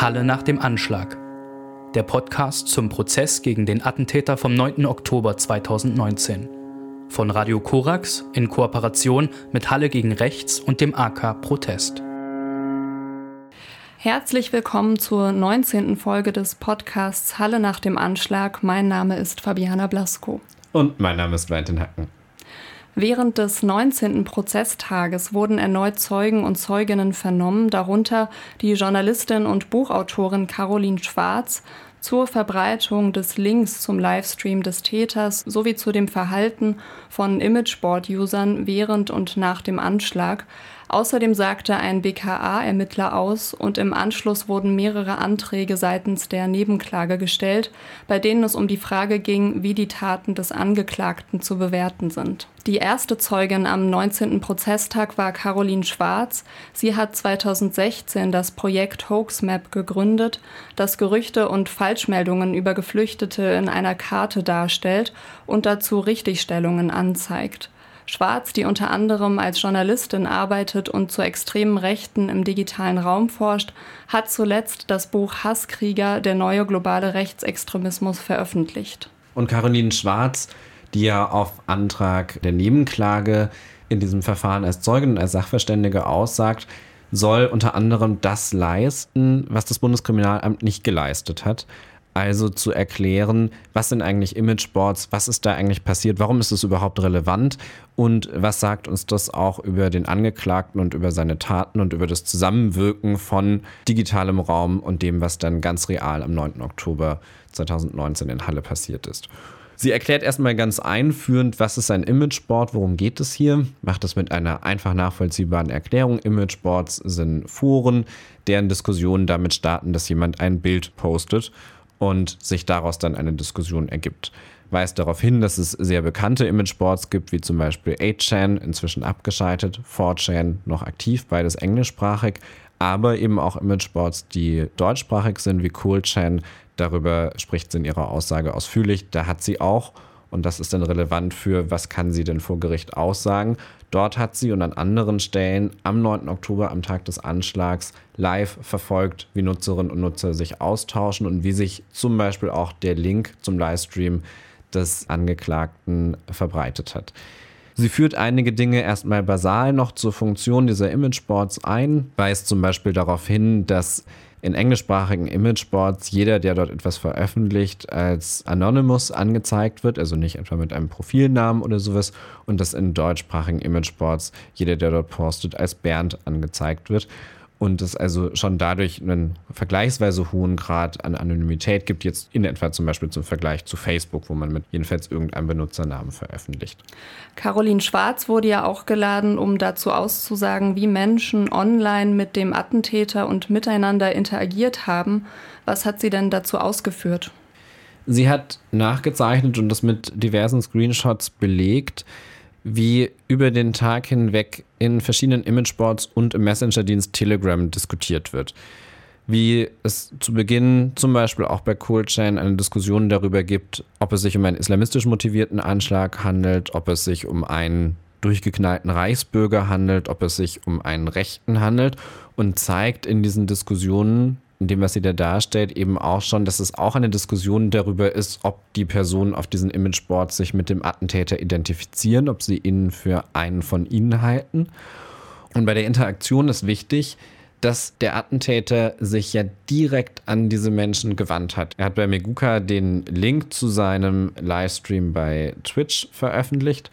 Halle nach dem Anschlag. Der Podcast zum Prozess gegen den Attentäter vom 9. Oktober 2019. Von Radio Korax in Kooperation mit Halle gegen Rechts und dem AK Protest. Herzlich willkommen zur 19. Folge des Podcasts Halle nach dem Anschlag. Mein Name ist Fabiana Blasko. Und mein Name ist Valentin Hacken. Während des 19. Prozesstages wurden erneut Zeugen und Zeuginnen vernommen, darunter die Journalistin und Buchautorin Caroline Schwarz, zur Verbreitung des Links zum Livestream des Täters sowie zu dem Verhalten von Imageboard-Usern während und nach dem Anschlag, Außerdem sagte ein BKA-Ermittler aus und im Anschluss wurden mehrere Anträge seitens der Nebenklage gestellt, bei denen es um die Frage ging, wie die Taten des Angeklagten zu bewerten sind. Die erste Zeugin am 19. Prozesstag war Caroline Schwarz. Sie hat 2016 das Projekt Hoaxmap gegründet, das Gerüchte und Falschmeldungen über Geflüchtete in einer Karte darstellt und dazu Richtigstellungen anzeigt. Schwarz, die unter anderem als Journalistin arbeitet und zu extremen Rechten im digitalen Raum forscht, hat zuletzt das Buch Hasskrieger, der neue globale Rechtsextremismus veröffentlicht. Und Caroline Schwarz, die ja auf Antrag der Nebenklage in diesem Verfahren als Zeugin und als Sachverständige aussagt, soll unter anderem das leisten, was das Bundeskriminalamt nicht geleistet hat also zu erklären, was sind eigentlich Imageboards, was ist da eigentlich passiert, warum ist es überhaupt relevant und was sagt uns das auch über den Angeklagten und über seine Taten und über das Zusammenwirken von digitalem Raum und dem, was dann ganz real am 9. Oktober 2019 in Halle passiert ist. Sie erklärt erstmal ganz einführend, was ist ein Imageboard, worum geht es hier, macht es mit einer einfach nachvollziehbaren Erklärung. Imageboards sind Foren, deren Diskussionen damit starten, dass jemand ein Bild postet und sich daraus dann eine Diskussion ergibt. Weist darauf hin, dass es sehr bekannte Imageboards gibt, wie zum Beispiel 8chan, inzwischen abgeschaltet, 4chan noch aktiv, beides englischsprachig, aber eben auch Imageboards, die deutschsprachig sind, wie Coolchan. Darüber spricht sie in ihrer Aussage ausführlich. Da hat sie auch und das ist dann relevant für, was kann sie denn vor Gericht aussagen. Dort hat sie und an anderen Stellen am 9. Oktober, am Tag des Anschlags, live verfolgt, wie Nutzerinnen und Nutzer sich austauschen und wie sich zum Beispiel auch der Link zum Livestream des Angeklagten verbreitet hat. Sie führt einige Dinge erstmal basal noch zur Funktion dieser Imageboards ein, weist zum Beispiel darauf hin, dass in englischsprachigen Imageboards jeder, der dort etwas veröffentlicht, als Anonymous angezeigt wird, also nicht etwa mit einem Profilnamen oder sowas, und dass in deutschsprachigen Imageboards jeder, der dort postet, als Bernd angezeigt wird und es also schon dadurch einen vergleichsweise hohen Grad an Anonymität gibt, jetzt in etwa zum Beispiel zum Vergleich zu Facebook, wo man mit jedenfalls irgendeinem Benutzernamen veröffentlicht. Caroline Schwarz wurde ja auch geladen, um dazu auszusagen, wie Menschen online mit dem Attentäter und miteinander interagiert haben. Was hat sie denn dazu ausgeführt? Sie hat nachgezeichnet und das mit diversen Screenshots belegt, wie über den Tag hinweg in verschiedenen Imageboards und im Messenger-Dienst Telegram diskutiert wird. Wie es zu Beginn zum Beispiel auch bei Coolchain eine Diskussion darüber gibt, ob es sich um einen islamistisch motivierten Anschlag handelt, ob es sich um einen durchgeknallten Reichsbürger handelt, ob es sich um einen Rechten handelt und zeigt in diesen Diskussionen in dem, was sie da darstellt, eben auch schon, dass es auch eine Diskussion darüber ist, ob die Personen auf diesen Imageboards sich mit dem Attentäter identifizieren, ob sie ihn für einen von ihnen halten. Und bei der Interaktion ist wichtig, dass der Attentäter sich ja direkt an diese Menschen gewandt hat. Er hat bei Meguka den Link zu seinem Livestream bei Twitch veröffentlicht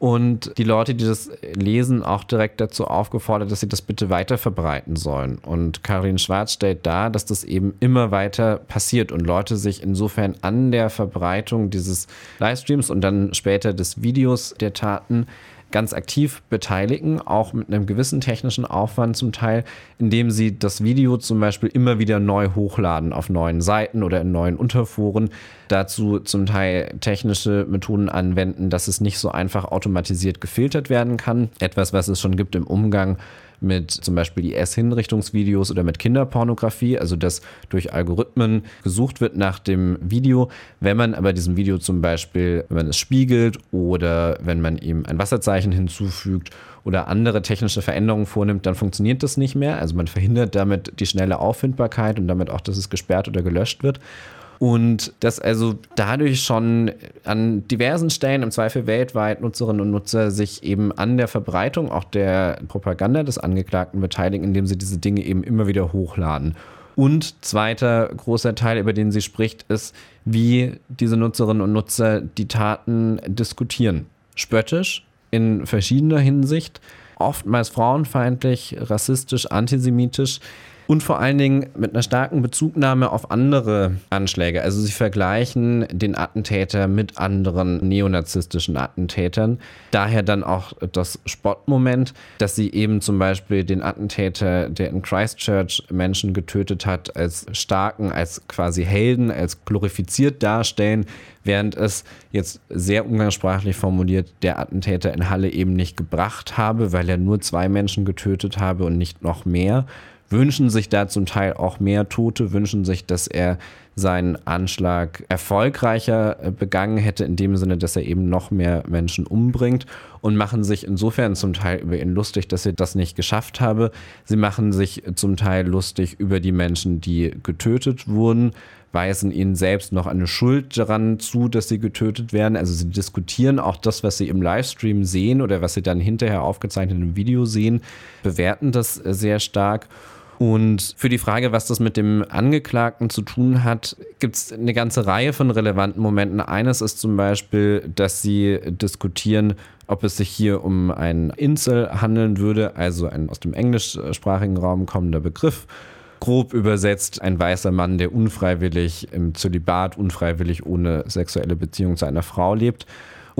und die Leute, die das lesen, auch direkt dazu aufgefordert, dass sie das bitte weiter verbreiten sollen. Und Karin Schwarz stellt dar, dass das eben immer weiter passiert und Leute sich insofern an der Verbreitung dieses Livestreams und dann später des Videos der Taten ganz aktiv beteiligen, auch mit einem gewissen technischen Aufwand zum Teil, indem sie das Video zum Beispiel immer wieder neu hochladen auf neuen Seiten oder in neuen Unterforen. Dazu zum Teil technische Methoden anwenden, dass es nicht so einfach automatisiert gefiltert werden kann. Etwas, was es schon gibt im Umgang mit zum Beispiel IS-Hinrichtungsvideos oder mit Kinderpornografie, also dass durch Algorithmen gesucht wird nach dem Video. Wenn man aber diesem Video zum Beispiel, wenn man es spiegelt oder wenn man ihm ein Wasserzeichen hinzufügt oder andere technische Veränderungen vornimmt, dann funktioniert das nicht mehr. Also man verhindert damit die schnelle Auffindbarkeit und damit auch, dass es gesperrt oder gelöscht wird. Und dass also dadurch schon an diversen Stellen, im Zweifel weltweit, Nutzerinnen und Nutzer sich eben an der Verbreitung auch der Propaganda des Angeklagten beteiligen, indem sie diese Dinge eben immer wieder hochladen. Und zweiter großer Teil, über den sie spricht, ist, wie diese Nutzerinnen und Nutzer die Taten diskutieren. Spöttisch in verschiedener Hinsicht, oftmals frauenfeindlich, rassistisch, antisemitisch und vor allen Dingen mit einer starken Bezugnahme auf andere Anschläge. Also sie vergleichen den Attentäter mit anderen neonazistischen Attentätern. Daher dann auch das Spottmoment, dass sie eben zum Beispiel den Attentäter, der in Christchurch Menschen getötet hat, als starken, als quasi Helden, als glorifiziert darstellen, während es jetzt sehr umgangssprachlich formuliert der Attentäter in Halle eben nicht gebracht habe, weil er nur zwei Menschen getötet habe und nicht noch mehr wünschen sich da zum Teil auch mehr Tote, wünschen sich, dass er seinen Anschlag erfolgreicher äh, begangen hätte, in dem Sinne, dass er eben noch mehr Menschen umbringt und machen sich insofern zum Teil über ihn lustig, dass er das nicht geschafft habe. Sie machen sich zum Teil lustig über die Menschen, die getötet wurden, weisen ihnen selbst noch eine Schuld daran zu, dass sie getötet werden. Also sie diskutieren auch das, was sie im Livestream sehen oder was sie dann hinterher aufgezeichnet im Video sehen, bewerten das sehr stark. Und für die Frage, was das mit dem Angeklagten zu tun hat, gibt es eine ganze Reihe von relevanten Momenten. Eines ist zum Beispiel, dass sie diskutieren, ob es sich hier um einen Insel handeln würde, also ein aus dem englischsprachigen Raum kommender Begriff. Grob übersetzt ein weißer Mann, der unfreiwillig im Zölibat, unfreiwillig ohne sexuelle Beziehung zu einer Frau lebt.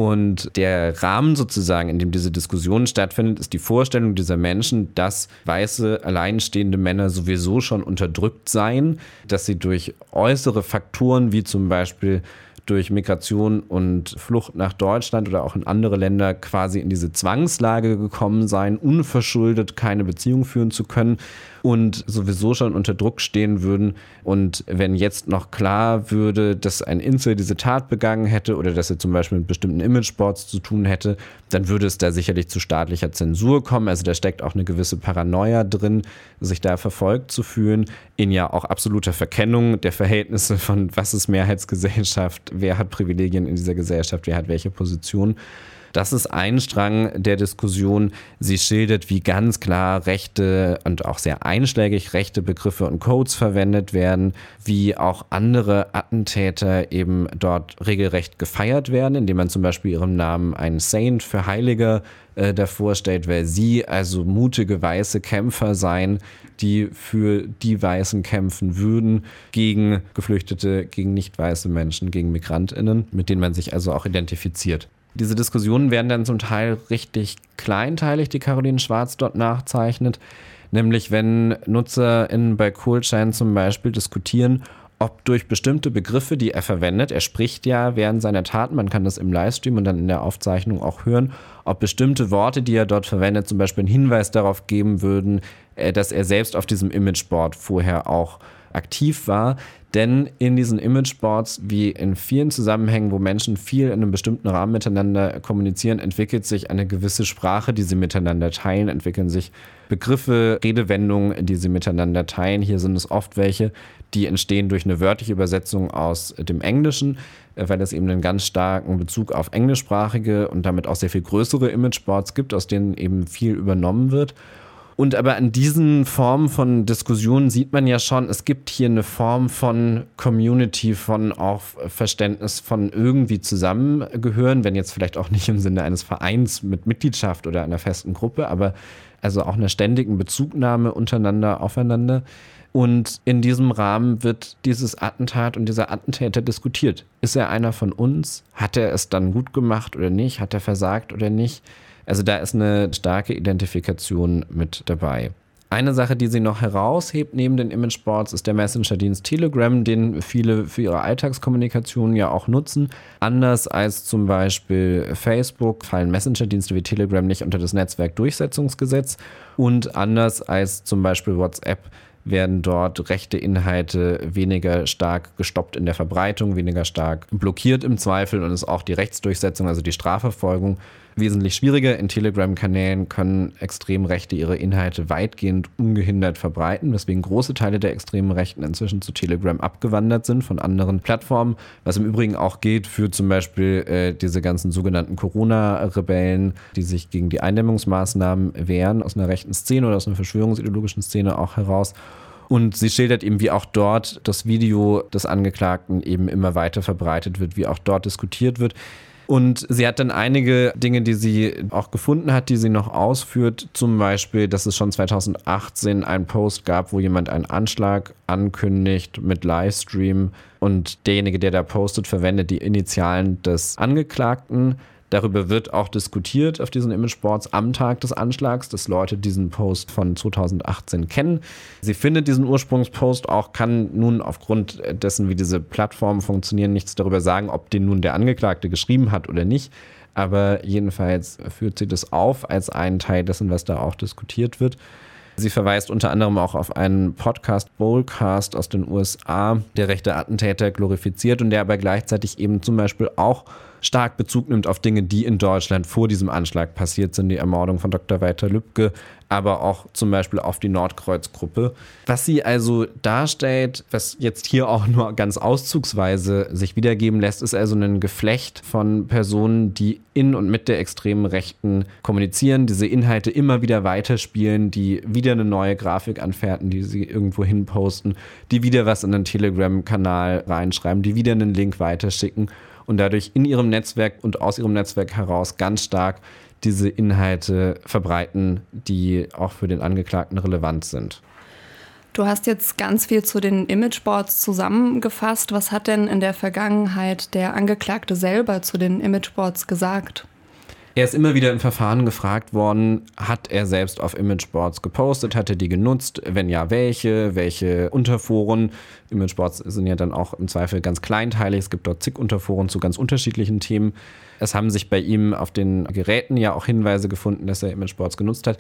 Und der Rahmen sozusagen, in dem diese Diskussion stattfindet, ist die Vorstellung dieser Menschen, dass weiße, alleinstehende Männer sowieso schon unterdrückt seien, dass sie durch äußere Faktoren wie zum Beispiel durch Migration und Flucht nach Deutschland oder auch in andere Länder quasi in diese Zwangslage gekommen seien, unverschuldet keine Beziehung führen zu können und sowieso schon unter Druck stehen würden. Und wenn jetzt noch klar würde, dass ein Insel diese Tat begangen hätte oder dass er zum Beispiel mit bestimmten Imageboards zu tun hätte, dann würde es da sicherlich zu staatlicher Zensur kommen. Also da steckt auch eine gewisse Paranoia drin, sich da verfolgt zu fühlen, in ja auch absoluter Verkennung der Verhältnisse von was ist Mehrheitsgesellschaft, wer hat Privilegien in dieser Gesellschaft, wer hat welche Position. Das ist ein Strang der Diskussion. Sie schildert, wie ganz klar rechte und auch sehr einschlägig rechte Begriffe und Codes verwendet werden, wie auch andere Attentäter eben dort regelrecht gefeiert werden, indem man zum Beispiel ihrem Namen einen Saint für Heiliger äh, davor stellt, weil sie also mutige weiße Kämpfer seien, die für die Weißen kämpfen würden, gegen Geflüchtete, gegen nicht weiße Menschen, gegen Migrantinnen, mit denen man sich also auch identifiziert. Diese Diskussionen werden dann zum Teil richtig kleinteilig, die Caroline Schwarz dort nachzeichnet. Nämlich wenn NutzerInnen bei Coolchain zum Beispiel diskutieren, ob durch bestimmte Begriffe, die er verwendet, er spricht ja während seiner Taten, man kann das im Livestream und dann in der Aufzeichnung auch hören, ob bestimmte Worte, die er dort verwendet, zum Beispiel einen Hinweis darauf geben würden, dass er selbst auf diesem Imageboard vorher auch aktiv war. Denn in diesen Imageboards, wie in vielen Zusammenhängen, wo Menschen viel in einem bestimmten Rahmen miteinander kommunizieren, entwickelt sich eine gewisse Sprache, die sie miteinander teilen, entwickeln sich Begriffe, Redewendungen, die sie miteinander teilen. Hier sind es oft welche, die entstehen durch eine wörtliche Übersetzung aus dem Englischen, äh, weil es eben einen ganz starken Bezug auf englischsprachige und damit auch sehr viel größere Imageboards gibt, aus denen eben viel übernommen wird. Und aber an diesen Formen von Diskussionen sieht man ja schon, es gibt hier eine Form von Community, von auch Verständnis von irgendwie zusammengehören, wenn jetzt vielleicht auch nicht im Sinne eines Vereins mit Mitgliedschaft oder einer festen Gruppe, aber also auch einer ständigen Bezugnahme untereinander, aufeinander. Und in diesem Rahmen wird dieses Attentat und dieser Attentäter diskutiert. Ist er einer von uns? Hat er es dann gut gemacht oder nicht? Hat er versagt oder nicht? Also da ist eine starke Identifikation mit dabei. Eine Sache, die sie noch heraushebt neben den Imageboards, ist der Messenger-Dienst Telegram, den viele für ihre Alltagskommunikation ja auch nutzen. Anders als zum Beispiel Facebook fallen Messenger-Dienste wie Telegram nicht unter das Netzwerkdurchsetzungsgesetz und anders als zum Beispiel WhatsApp werden dort rechte Inhalte weniger stark gestoppt in der Verbreitung, weniger stark blockiert im Zweifel und ist auch die Rechtsdurchsetzung, also die Strafverfolgung, wesentlich schwieriger. In Telegram-Kanälen können extrem Rechte ihre Inhalte weitgehend ungehindert verbreiten, weswegen große Teile der extremen Rechten inzwischen zu Telegram abgewandert sind von anderen Plattformen, was im Übrigen auch gilt für zum Beispiel äh, diese ganzen sogenannten Corona-Rebellen, die sich gegen die Eindämmungsmaßnahmen wehren, aus einer rechten Szene oder aus einer verschwörungsideologischen Szene auch heraus. Und sie schildert eben, wie auch dort das Video des Angeklagten eben immer weiter verbreitet wird, wie auch dort diskutiert wird. Und sie hat dann einige Dinge, die sie auch gefunden hat, die sie noch ausführt. Zum Beispiel, dass es schon 2018 einen Post gab, wo jemand einen Anschlag ankündigt mit Livestream und derjenige, der da postet, verwendet die Initialen des Angeklagten. Darüber wird auch diskutiert auf diesen Imageboards am Tag des Anschlags, dass Leute diesen Post von 2018 kennen. Sie findet diesen Ursprungspost auch, kann nun aufgrund dessen, wie diese Plattformen funktionieren, nichts darüber sagen, ob den nun der Angeklagte geschrieben hat oder nicht. Aber jedenfalls führt sie das auf als einen Teil dessen, was da auch diskutiert wird. Sie verweist unter anderem auch auf einen Podcast, Bowlcast aus den USA, der rechte Attentäter glorifiziert und der aber gleichzeitig eben zum Beispiel auch stark Bezug nimmt auf Dinge, die in Deutschland vor diesem Anschlag passiert sind, die Ermordung von Dr. Walter Lübcke, aber auch zum Beispiel auf die Nordkreuz-Gruppe. Was sie also darstellt, was jetzt hier auch nur ganz auszugsweise sich wiedergeben lässt, ist also ein Geflecht von Personen, die in und mit der extremen Rechten kommunizieren, diese Inhalte immer wieder weiterspielen, die wieder eine neue Grafik anfertigen, die sie irgendwo hin posten, die wieder was in den Telegram-Kanal reinschreiben, die wieder einen Link weiterschicken und dadurch in ihrem Netzwerk und aus ihrem Netzwerk heraus ganz stark diese Inhalte verbreiten, die auch für den Angeklagten relevant sind. Du hast jetzt ganz viel zu den Imageboards zusammengefasst. Was hat denn in der Vergangenheit der Angeklagte selber zu den Imageboards gesagt? Er ist immer wieder im Verfahren gefragt worden, hat er selbst auf Imageboards gepostet, hat er die genutzt, wenn ja, welche, welche Unterforen. Imageboards sind ja dann auch im Zweifel ganz kleinteilig, es gibt dort zig Unterforen zu ganz unterschiedlichen Themen. Es haben sich bei ihm auf den Geräten ja auch Hinweise gefunden, dass er Imageboards genutzt hat.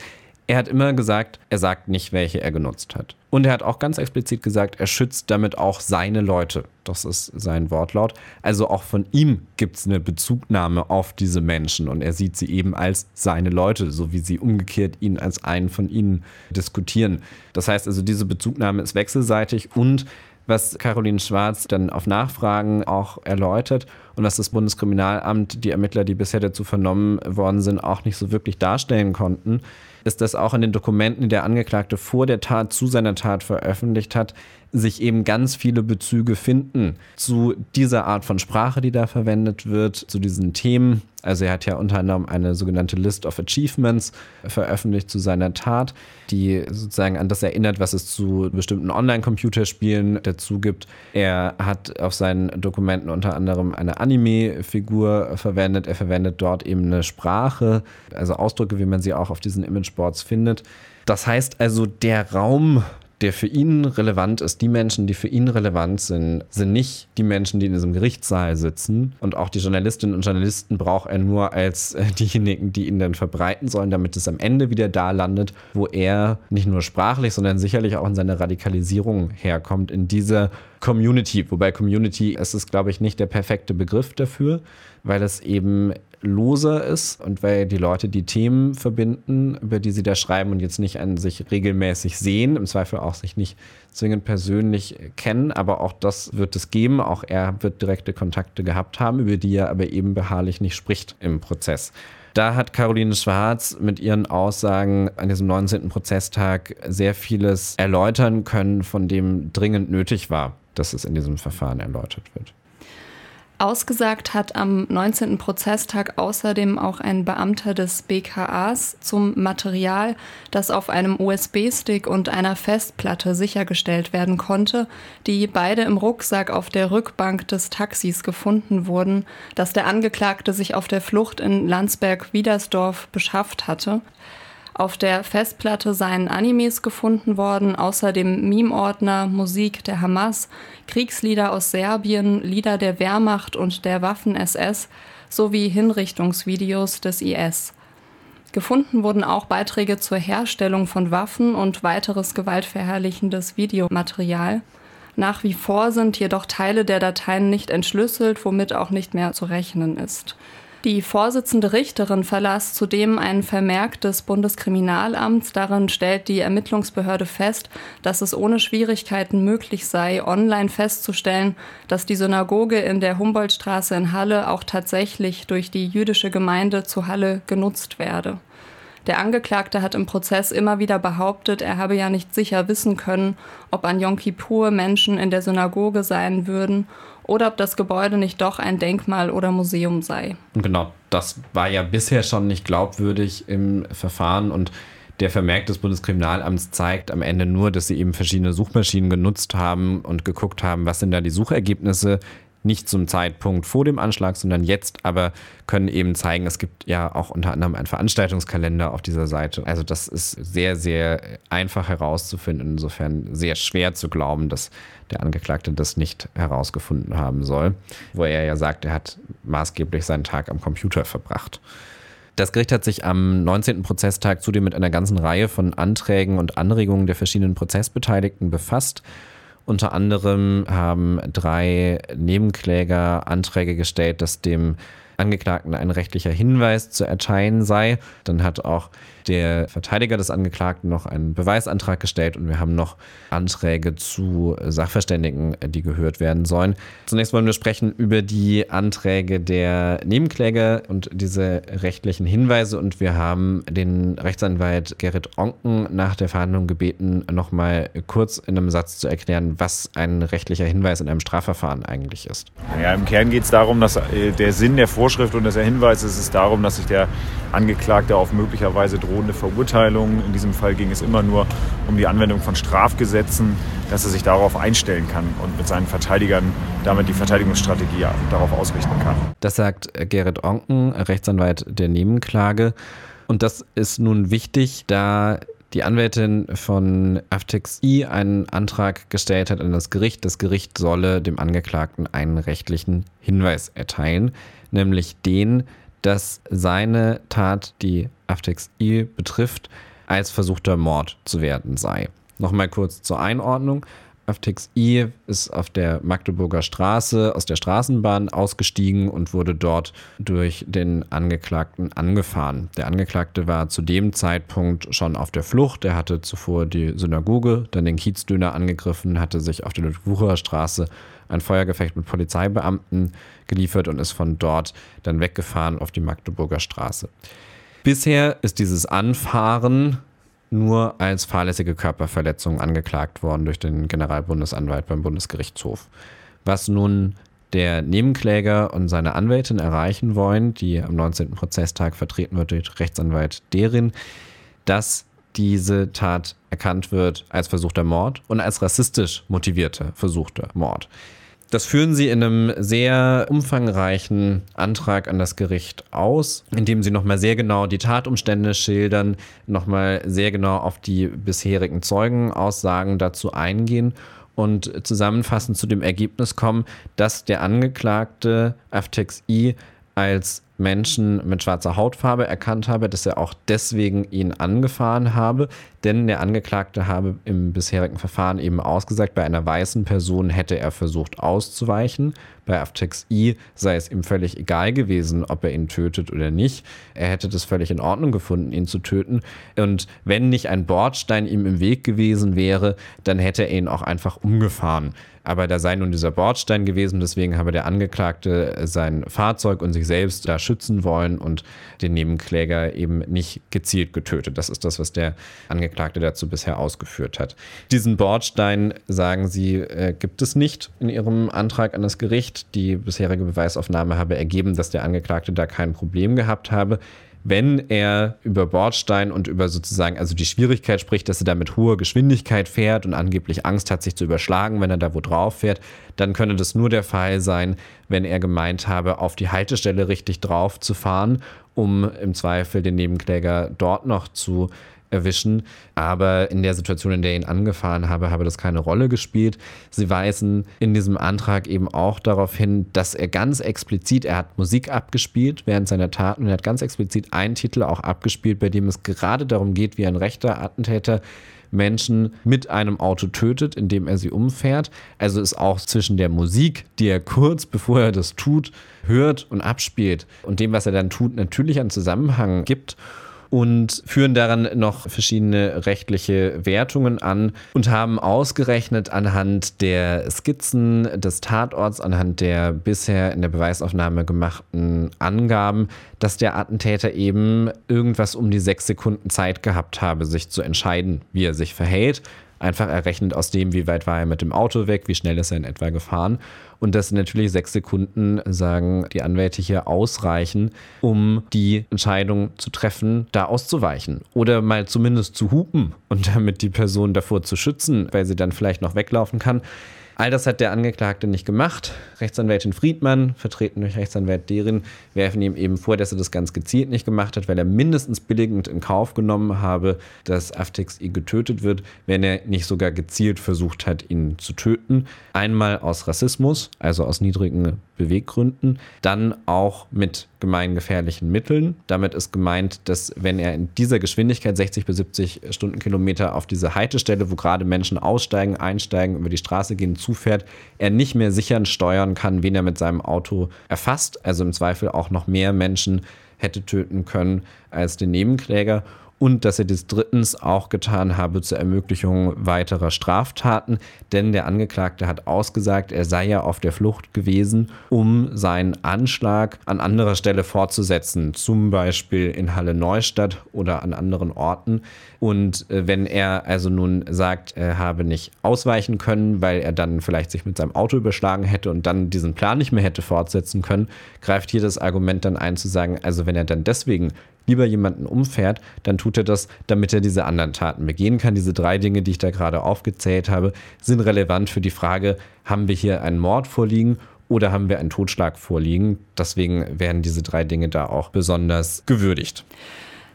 Er hat immer gesagt, er sagt nicht, welche er genutzt hat. Und er hat auch ganz explizit gesagt, er schützt damit auch seine Leute. Das ist sein Wortlaut. Also auch von ihm gibt es eine Bezugnahme auf diese Menschen und er sieht sie eben als seine Leute, so wie sie umgekehrt ihn als einen von ihnen diskutieren. Das heißt also, diese Bezugnahme ist wechselseitig und was Caroline Schwarz dann auf Nachfragen auch erläutert und was das Bundeskriminalamt, die Ermittler, die bisher dazu vernommen worden sind, auch nicht so wirklich darstellen konnten, ist, dass auch in den Dokumenten, die der Angeklagte vor der Tat zu seiner Tat veröffentlicht hat, sich eben ganz viele Bezüge finden zu dieser Art von Sprache, die da verwendet wird, zu diesen Themen. Also er hat ja unter anderem eine sogenannte List of Achievements veröffentlicht zu seiner Tat, die sozusagen an das erinnert, was es zu bestimmten Online-Computerspielen dazu gibt. Er hat auf seinen Dokumenten unter anderem eine Anime-Figur verwendet. Er verwendet dort eben eine Sprache, also Ausdrücke, wie man sie auch auf diesen Imageboards findet. Das heißt also, der Raum der für ihn relevant ist, die Menschen, die für ihn relevant sind, sind nicht die Menschen, die in diesem Gerichtssaal sitzen. Und auch die Journalistinnen und Journalisten braucht er nur als äh, diejenigen, die ihn dann verbreiten sollen, damit es am Ende wieder da landet, wo er nicht nur sprachlich, sondern sicherlich auch in seiner Radikalisierung herkommt, in dieser Community. Wobei Community ist es, glaube ich, nicht der perfekte Begriff dafür, weil es eben loser ist und weil die Leute die Themen verbinden, über die sie da schreiben und jetzt nicht an sich regelmäßig sehen, im Zweifel auch sich nicht zwingend persönlich kennen, aber auch das wird es geben. Auch er wird direkte Kontakte gehabt haben, über die er aber eben beharrlich nicht spricht im Prozess. Da hat Caroline Schwarz mit ihren Aussagen an diesem 19. Prozesstag sehr vieles erläutern können, von dem dringend nötig war, dass es in diesem Verfahren erläutert wird. Ausgesagt hat am 19. Prozesstag außerdem auch ein Beamter des BKAs zum Material, das auf einem USB-Stick und einer Festplatte sichergestellt werden konnte, die beide im Rucksack auf der Rückbank des Taxis gefunden wurden, das der Angeklagte sich auf der Flucht in Landsberg-Wiedersdorf beschafft hatte. Auf der Festplatte seien Animes gefunden worden, außerdem Meme-Ordner, Musik der Hamas, Kriegslieder aus Serbien, Lieder der Wehrmacht und der Waffen-SS sowie Hinrichtungsvideos des IS. Gefunden wurden auch Beiträge zur Herstellung von Waffen und weiteres gewaltverherrlichendes Videomaterial. Nach wie vor sind jedoch Teile der Dateien nicht entschlüsselt, womit auch nicht mehr zu rechnen ist. Die Vorsitzende Richterin verlas zudem einen Vermerk des Bundeskriminalamts. Darin stellt die Ermittlungsbehörde fest, dass es ohne Schwierigkeiten möglich sei, online festzustellen, dass die Synagoge in der Humboldtstraße in Halle auch tatsächlich durch die jüdische Gemeinde zu Halle genutzt werde. Der Angeklagte hat im Prozess immer wieder behauptet, er habe ja nicht sicher wissen können, ob an Yom Kippur Menschen in der Synagoge sein würden oder ob das Gebäude nicht doch ein Denkmal oder Museum sei. Genau, das war ja bisher schon nicht glaubwürdig im Verfahren und der Vermerk des Bundeskriminalamts zeigt am Ende nur, dass sie eben verschiedene Suchmaschinen genutzt haben und geguckt haben, was sind da die Suchergebnisse nicht zum Zeitpunkt vor dem Anschlag, sondern jetzt, aber können eben zeigen, es gibt ja auch unter anderem einen Veranstaltungskalender auf dieser Seite. Also das ist sehr, sehr einfach herauszufinden, insofern sehr schwer zu glauben, dass der Angeklagte das nicht herausgefunden haben soll, wo er ja sagt, er hat maßgeblich seinen Tag am Computer verbracht. Das Gericht hat sich am 19. Prozesstag zudem mit einer ganzen Reihe von Anträgen und Anregungen der verschiedenen Prozessbeteiligten befasst unter anderem haben drei Nebenkläger Anträge gestellt, dass dem Angeklagten ein rechtlicher Hinweis zu erteilen sei. Dann hat auch der Verteidiger des Angeklagten noch einen Beweisantrag gestellt und wir haben noch Anträge zu Sachverständigen, die gehört werden sollen. Zunächst wollen wir sprechen über die Anträge der Nebenkläger und diese rechtlichen Hinweise und wir haben den Rechtsanwalt Gerrit Onken nach der Verhandlung gebeten, nochmal kurz in einem Satz zu erklären, was ein rechtlicher Hinweis in einem Strafverfahren eigentlich ist. Ja, im Kern geht es darum, dass äh, der Sinn der Vorschrift und des Hinweises ist darum, dass sich der Angeklagte auf möglicherweise drohende Verurteilung. In diesem Fall ging es immer nur um die Anwendung von Strafgesetzen, dass er sich darauf einstellen kann und mit seinen Verteidigern damit die Verteidigungsstrategie darauf ausrichten kann. Das sagt Gerrit Onken, Rechtsanwalt der Nebenklage. Und das ist nun wichtig, da die Anwältin von Aftex I einen Antrag gestellt hat an das Gericht. Das Gericht solle dem Angeklagten einen rechtlichen Hinweis erteilen, nämlich den, dass seine Tat, die Aftex I betrifft, als versuchter Mord zu werden sei. Nochmal kurz zur Einordnung. Aftex I ist auf der Magdeburger Straße aus der Straßenbahn ausgestiegen und wurde dort durch den Angeklagten angefahren. Der Angeklagte war zu dem Zeitpunkt schon auf der Flucht. Er hatte zuvor die Synagoge, dann den Kiezdöner angegriffen, hatte sich auf der Ludwiger Straße ein Feuergefecht mit Polizeibeamten geliefert und ist von dort dann weggefahren auf die Magdeburger Straße. Bisher ist dieses Anfahren nur als fahrlässige Körperverletzung angeklagt worden durch den Generalbundesanwalt beim Bundesgerichtshof. Was nun der Nebenkläger und seine Anwältin erreichen wollen, die am 19. Prozesstag vertreten wird durch Rechtsanwalt Derin, dass diese Tat erkannt wird als versuchter Mord und als rassistisch motivierter versuchter Mord. Das führen sie in einem sehr umfangreichen Antrag an das Gericht aus, indem sie nochmal sehr genau die Tatumstände schildern, nochmal sehr genau auf die bisherigen Zeugenaussagen dazu eingehen und zusammenfassend zu dem Ergebnis kommen, dass der Angeklagte Aftex I als Menschen mit schwarzer Hautfarbe erkannt habe, dass er auch deswegen ihn angefahren habe, denn der Angeklagte habe im bisherigen Verfahren eben ausgesagt, bei einer weißen Person hätte er versucht auszuweichen. Bei Aftex I sei es ihm völlig egal gewesen, ob er ihn tötet oder nicht. Er hätte das völlig in Ordnung gefunden, ihn zu töten. Und wenn nicht ein Bordstein ihm im Weg gewesen wäre, dann hätte er ihn auch einfach umgefahren. Aber da sei nun dieser Bordstein gewesen, deswegen habe der Angeklagte sein Fahrzeug und sich selbst da schützen wollen und den Nebenkläger eben nicht gezielt getötet. Das ist das, was der Angeklagte dazu bisher ausgeführt hat. Diesen Bordstein, sagen sie, äh, gibt es nicht in ihrem Antrag an das Gericht. Die bisherige Beweisaufnahme habe ergeben, dass der Angeklagte da kein Problem gehabt habe. Wenn er über Bordstein und über sozusagen, also die Schwierigkeit spricht, dass er da mit hoher Geschwindigkeit fährt und angeblich Angst hat, sich zu überschlagen, wenn er da wo drauf fährt, dann könne das nur der Fall sein, wenn er gemeint habe, auf die Haltestelle richtig drauf zu fahren, um im Zweifel den Nebenkläger dort noch zu erwischen. Aber in der Situation, in der ich ihn angefahren habe, habe das keine Rolle gespielt. Sie weisen in diesem Antrag eben auch darauf hin, dass er ganz explizit, er hat Musik abgespielt während seiner Taten und er hat ganz explizit einen Titel auch abgespielt, bei dem es gerade darum geht, wie ein rechter Attentäter Menschen mit einem Auto tötet, indem er sie umfährt. Also ist auch zwischen der Musik, die er kurz bevor er das tut, hört und abspielt und dem, was er dann tut, natürlich einen Zusammenhang gibt und führen daran noch verschiedene rechtliche Wertungen an und haben ausgerechnet anhand der Skizzen des Tatorts, anhand der bisher in der Beweisaufnahme gemachten Angaben, dass der Attentäter eben irgendwas um die sechs Sekunden Zeit gehabt habe, sich zu entscheiden, wie er sich verhält einfach errechnet aus dem, wie weit war er mit dem Auto weg, wie schnell ist er in etwa gefahren. Und dass natürlich sechs Sekunden, sagen die Anwälte hier, ausreichen, um die Entscheidung zu treffen, da auszuweichen. Oder mal zumindest zu hupen und damit die Person davor zu schützen, weil sie dann vielleicht noch weglaufen kann. All das hat der Angeklagte nicht gemacht. Rechtsanwältin Friedmann, vertreten durch Rechtsanwalt Derin, werfen ihm eben vor, dass er das ganz gezielt nicht gemacht hat, weil er mindestens billigend in Kauf genommen habe, dass Aftex I getötet wird, wenn er nicht sogar gezielt versucht hat, ihn zu töten. Einmal aus Rassismus, also aus niedrigen Beweggründen, dann auch mit gemeingefährlichen Mitteln. Damit ist gemeint, dass wenn er in dieser Geschwindigkeit 60 bis 70 Stundenkilometer auf diese Haltestelle, wo gerade Menschen aussteigen, einsteigen, über die Straße gehen, zufährt, er nicht mehr sicher steuern kann, wen er mit seinem Auto erfasst. Also im Zweifel auch noch mehr Menschen hätte töten können als den Nebenkläger und dass er dies drittens auch getan habe zur Ermöglichung weiterer Straftaten, denn der Angeklagte hat ausgesagt, er sei ja auf der Flucht gewesen, um seinen Anschlag an anderer Stelle fortzusetzen, zum Beispiel in Halle Neustadt oder an anderen Orten. Und äh, wenn er also nun sagt, er habe nicht ausweichen können, weil er dann vielleicht sich mit seinem Auto überschlagen hätte und dann diesen Plan nicht mehr hätte fortsetzen können, greift hier das Argument dann ein zu sagen, also wenn er dann deswegen lieber jemanden umfährt, dann tut er das, damit er diese anderen Taten begehen kann. Diese drei Dinge, die ich da gerade aufgezählt habe, sind relevant für die Frage, haben wir hier einen Mord vorliegen oder haben wir einen Totschlag vorliegen? Deswegen werden diese drei Dinge da auch besonders gewürdigt.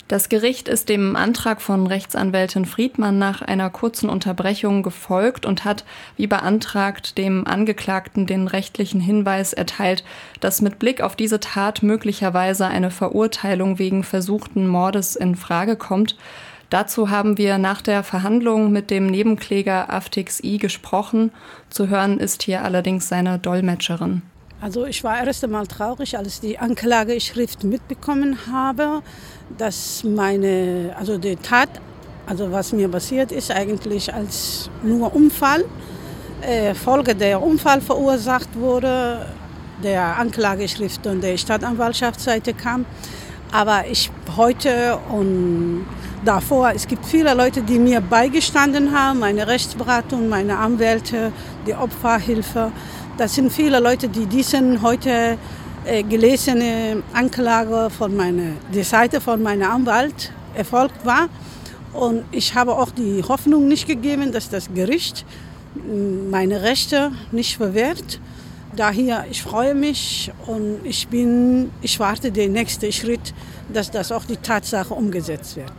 Das Gericht ist dem Antrag von Rechtsanwältin Friedmann nach einer kurzen Unterbrechung gefolgt und hat, wie beantragt, dem Angeklagten den rechtlichen Hinweis erteilt, dass mit Blick auf diese Tat möglicherweise eine Verurteilung wegen versuchten Mordes in Frage kommt. Dazu haben wir nach der Verhandlung mit dem Nebenkläger Aftix I gesprochen. Zu hören ist hier allerdings seine Dolmetscherin. Also ich war erst einmal traurig, als die Anklageschrift mitbekommen habe, dass meine, also die Tat, also was mir passiert ist, eigentlich als nur Unfall, äh, Folge der Unfall verursacht wurde, der Anklageschrift und der Stadtanwaltschaftsseite kam. Aber ich heute und davor, es gibt viele Leute, die mir beigestanden haben, meine Rechtsberatung, meine Anwälte, die Opferhilfe. Das sind viele Leute, die diesen heute äh, gelesene Anklage von meiner, die Seite von meinem Anwalt erfolgt war. Und ich habe auch die Hoffnung nicht gegeben, dass das Gericht mm, meine Rechte nicht verwehrt. Daher, ich freue mich und ich bin, ich warte den nächsten Schritt, dass das auch die Tatsache umgesetzt wird.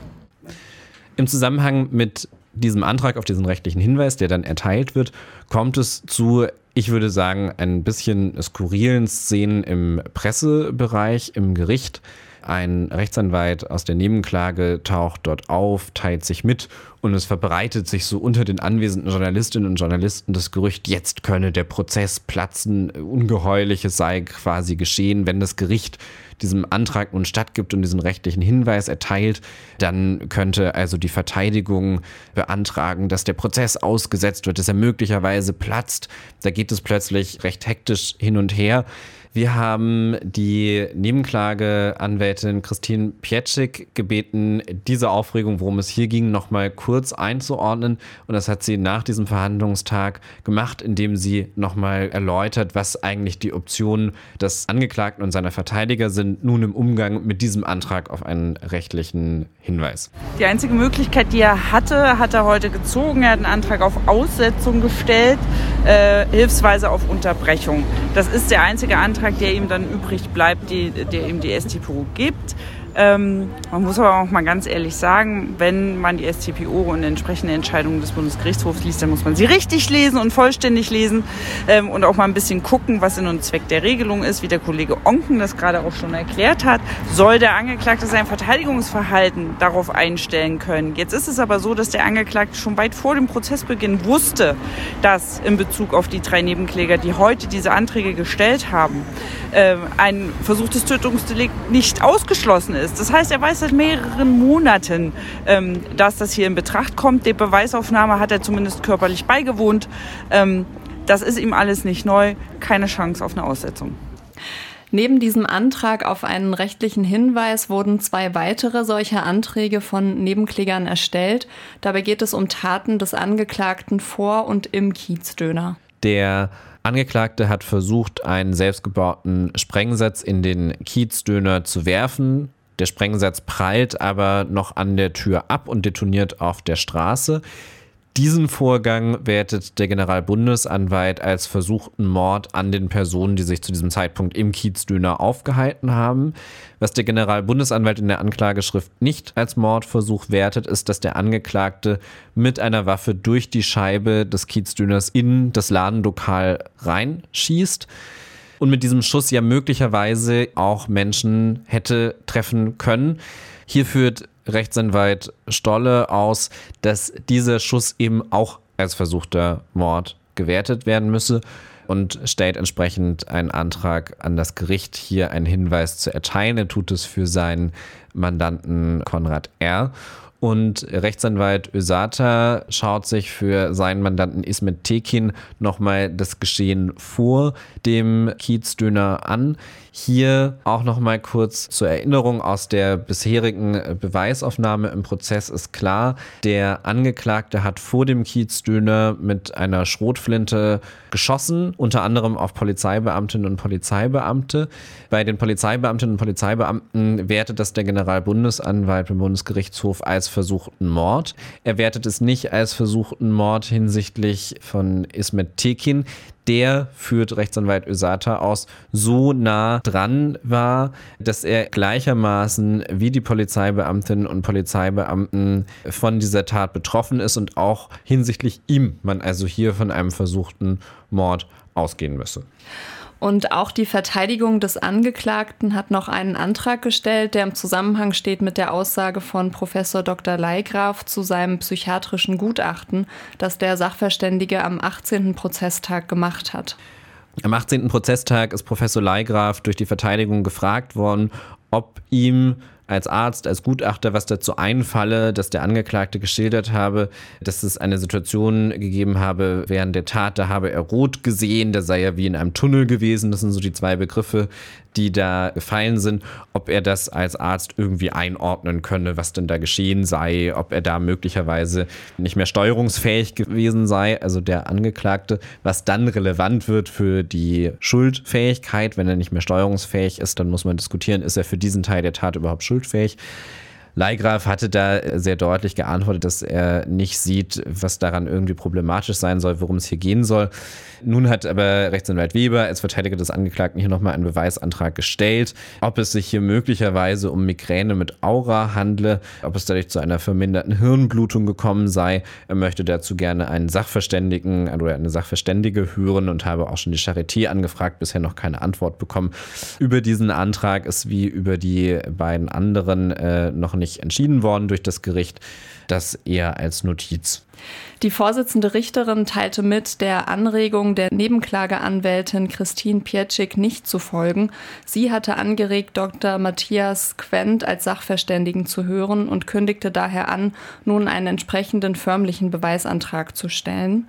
Im Zusammenhang mit diesem Antrag auf diesen rechtlichen Hinweis, der dann erteilt wird, kommt es zu ich würde sagen, ein bisschen skurrilen Szenen im Pressebereich, im Gericht. Ein Rechtsanwalt aus der Nebenklage taucht dort auf, teilt sich mit und es verbreitet sich so unter den anwesenden Journalistinnen und Journalisten das Gerücht, jetzt könne der Prozess platzen, ungeheuerliches sei quasi geschehen, wenn das Gericht diesem Antrag nun stattgibt und diesen rechtlichen Hinweis erteilt, dann könnte also die Verteidigung beantragen, dass der Prozess ausgesetzt wird, dass er möglicherweise platzt. Da geht es plötzlich recht hektisch hin und her. Wir haben die Nebenklageanwältin Christine Pietschik gebeten, diese Aufregung, worum es hier ging, nochmal kurz einzuordnen. Und das hat sie nach diesem Verhandlungstag gemacht, indem sie nochmal erläutert, was eigentlich die Optionen des Angeklagten und seiner Verteidiger sind, nun im Umgang mit diesem Antrag auf einen rechtlichen Hinweis. Die einzige Möglichkeit, die er hatte, hat er heute gezogen. Er hat einen Antrag auf Aussetzung gestellt, äh, hilfsweise auf Unterbrechung. Das ist der einzige Antrag, der ihm dann übrig bleibt, die, der ihm die STPO gibt. Ähm, man muss aber auch mal ganz ehrlich sagen, wenn man die STPO und entsprechende Entscheidungen des Bundesgerichtshofs liest, dann muss man sie richtig lesen und vollständig lesen ähm, und auch mal ein bisschen gucken, was Sinn und Zweck der Regelung ist, wie der Kollege Onken das gerade auch schon erklärt hat. Soll der Angeklagte sein Verteidigungsverhalten darauf einstellen können? Jetzt ist es aber so, dass der Angeklagte schon weit vor dem Prozessbeginn wusste, dass in Bezug auf die drei Nebenkläger, die heute diese Anträge gestellt haben, äh, ein versuchtes Tötungsdelikt nicht ausgeschlossen ist ist. Das heißt, er weiß seit mehreren Monaten, ähm, dass das hier in Betracht kommt. Der Beweisaufnahme hat er zumindest körperlich beigewohnt. Ähm, das ist ihm alles nicht neu. Keine Chance auf eine Aussetzung. Neben diesem Antrag auf einen rechtlichen Hinweis wurden zwei weitere solcher Anträge von Nebenklägern erstellt. Dabei geht es um Taten des Angeklagten vor und im Kiezdöner. Der Angeklagte hat versucht, einen selbstgebauten Sprengsatz in den Kiezdöner zu werfen. Der Sprengsatz prallt aber noch an der Tür ab und detoniert auf der Straße. Diesen Vorgang wertet der Generalbundesanwalt als versuchten Mord an den Personen, die sich zu diesem Zeitpunkt im Kiezdöner aufgehalten haben. Was der Generalbundesanwalt in der Anklageschrift nicht als Mordversuch wertet, ist, dass der Angeklagte mit einer Waffe durch die Scheibe des Kiezdöners in das Ladenlokal reinschießt und mit diesem Schuss ja möglicherweise auch Menschen hätte treffen können. Hier führt Rechtsanwalt Stolle aus, dass dieser Schuss eben auch als versuchter Mord gewertet werden müsse und stellt entsprechend einen Antrag an das Gericht, hier einen Hinweis zu erteilen. Er tut es für seinen Mandanten Konrad R. Und Rechtsanwalt Ösata schaut sich für seinen Mandanten Ismet Tekin nochmal das Geschehen vor dem Kiezdöner an. Hier auch nochmal kurz zur Erinnerung aus der bisherigen Beweisaufnahme im Prozess ist klar, der Angeklagte hat vor dem Kiezdöner mit einer Schrotflinte geschossen, unter anderem auf Polizeibeamtinnen und Polizeibeamte. Bei den Polizeibeamtinnen und Polizeibeamten wertet das der Generalbundesanwalt beim Bundesgerichtshof als versuchten Mord. Er wertet es nicht als versuchten Mord hinsichtlich von Ismet Tekin der führt Rechtsanwalt Ösata aus, so nah dran war, dass er gleichermaßen wie die Polizeibeamtinnen und Polizeibeamten von dieser Tat betroffen ist und auch hinsichtlich ihm man also hier von einem versuchten Mord ausgehen müsse. Und auch die Verteidigung des Angeklagten hat noch einen Antrag gestellt, der im Zusammenhang steht mit der Aussage von Professor Dr. Leigraf zu seinem psychiatrischen Gutachten, das der Sachverständige am 18. Prozesstag gemacht hat. Am 18. Prozesstag ist Professor Leigraf durch die Verteidigung gefragt worden, ob ihm als Arzt, als Gutachter, was dazu einfalle, dass der Angeklagte geschildert habe, dass es eine Situation gegeben habe während der Tat, da habe er rot gesehen, da sei er wie in einem Tunnel gewesen. Das sind so die zwei Begriffe, die da gefallen sind, ob er das als Arzt irgendwie einordnen könne, was denn da geschehen sei, ob er da möglicherweise nicht mehr steuerungsfähig gewesen sei, also der Angeklagte, was dann relevant wird für die Schuldfähigkeit. Wenn er nicht mehr steuerungsfähig ist, dann muss man diskutieren, ist er für diesen Teil der Tat überhaupt schuldfähig. Leigraf hatte da sehr deutlich geantwortet, dass er nicht sieht, was daran irgendwie problematisch sein soll, worum es hier gehen soll. Nun hat aber Rechtsanwalt Weber als Verteidiger des Angeklagten hier nochmal einen Beweisantrag gestellt, ob es sich hier möglicherweise um Migräne mit Aura handle, ob es dadurch zu einer verminderten Hirnblutung gekommen sei. Er möchte dazu gerne einen Sachverständigen oder eine Sachverständige hören und habe auch schon die Charité angefragt, bisher noch keine Antwort bekommen. Über diesen Antrag ist wie über die beiden anderen äh, noch nicht nicht entschieden worden durch das Gericht. Das eher als Notiz. Die Vorsitzende Richterin teilte mit, der Anregung der Nebenklageanwältin Christine Pietschik nicht zu folgen. Sie hatte angeregt, Dr. Matthias Quent als Sachverständigen zu hören und kündigte daher an, nun einen entsprechenden förmlichen Beweisantrag zu stellen.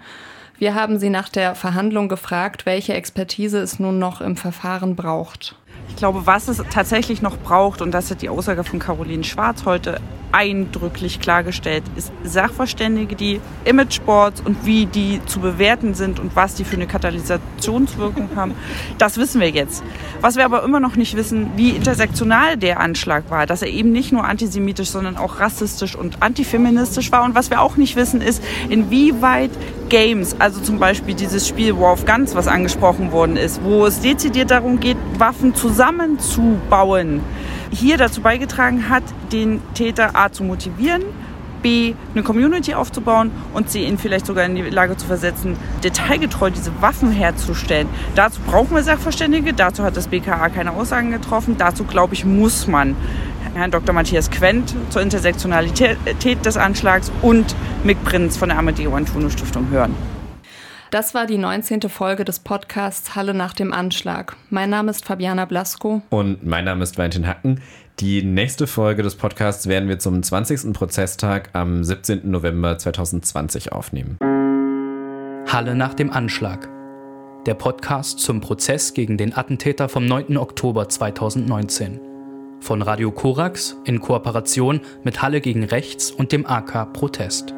Wir haben sie nach der Verhandlung gefragt, welche Expertise es nun noch im Verfahren braucht. Ich glaube, was es tatsächlich noch braucht, und das hat die Aussage von Caroline Schwarz heute eindrücklich klargestellt ist. Sachverständige, die Imageboards und wie die zu bewerten sind und was die für eine Katalysationswirkung haben, das wissen wir jetzt. Was wir aber immer noch nicht wissen, wie intersektional der Anschlag war, dass er eben nicht nur antisemitisch, sondern auch rassistisch und antifeministisch war. Und was wir auch nicht wissen, ist, inwieweit Games, also zum Beispiel dieses Spiel War of Guns, was angesprochen worden ist, wo es dezidiert darum geht, Waffen zusammenzubauen, hier dazu beigetragen hat, den Täter A zu motivieren, B, eine Community aufzubauen und C, ihn vielleicht sogar in die Lage zu versetzen, detailgetreu diese Waffen herzustellen. Dazu brauchen wir Sachverständige, dazu hat das BKA keine Aussagen getroffen, dazu glaube ich, muss man Herrn Dr. Matthias Quent zur Intersektionalität des Anschlags und Mick Prinz von der Amadeo Antuno Stiftung hören. Das war die 19. Folge des Podcasts Halle nach dem Anschlag. Mein Name ist Fabiana Blasko. Und mein Name ist Valentin Hacken. Die nächste Folge des Podcasts werden wir zum 20. Prozesstag am 17. November 2020 aufnehmen. Halle nach dem Anschlag. Der Podcast zum Prozess gegen den Attentäter vom 9. Oktober 2019. Von Radio Korax in Kooperation mit Halle gegen Rechts und dem AK Protest.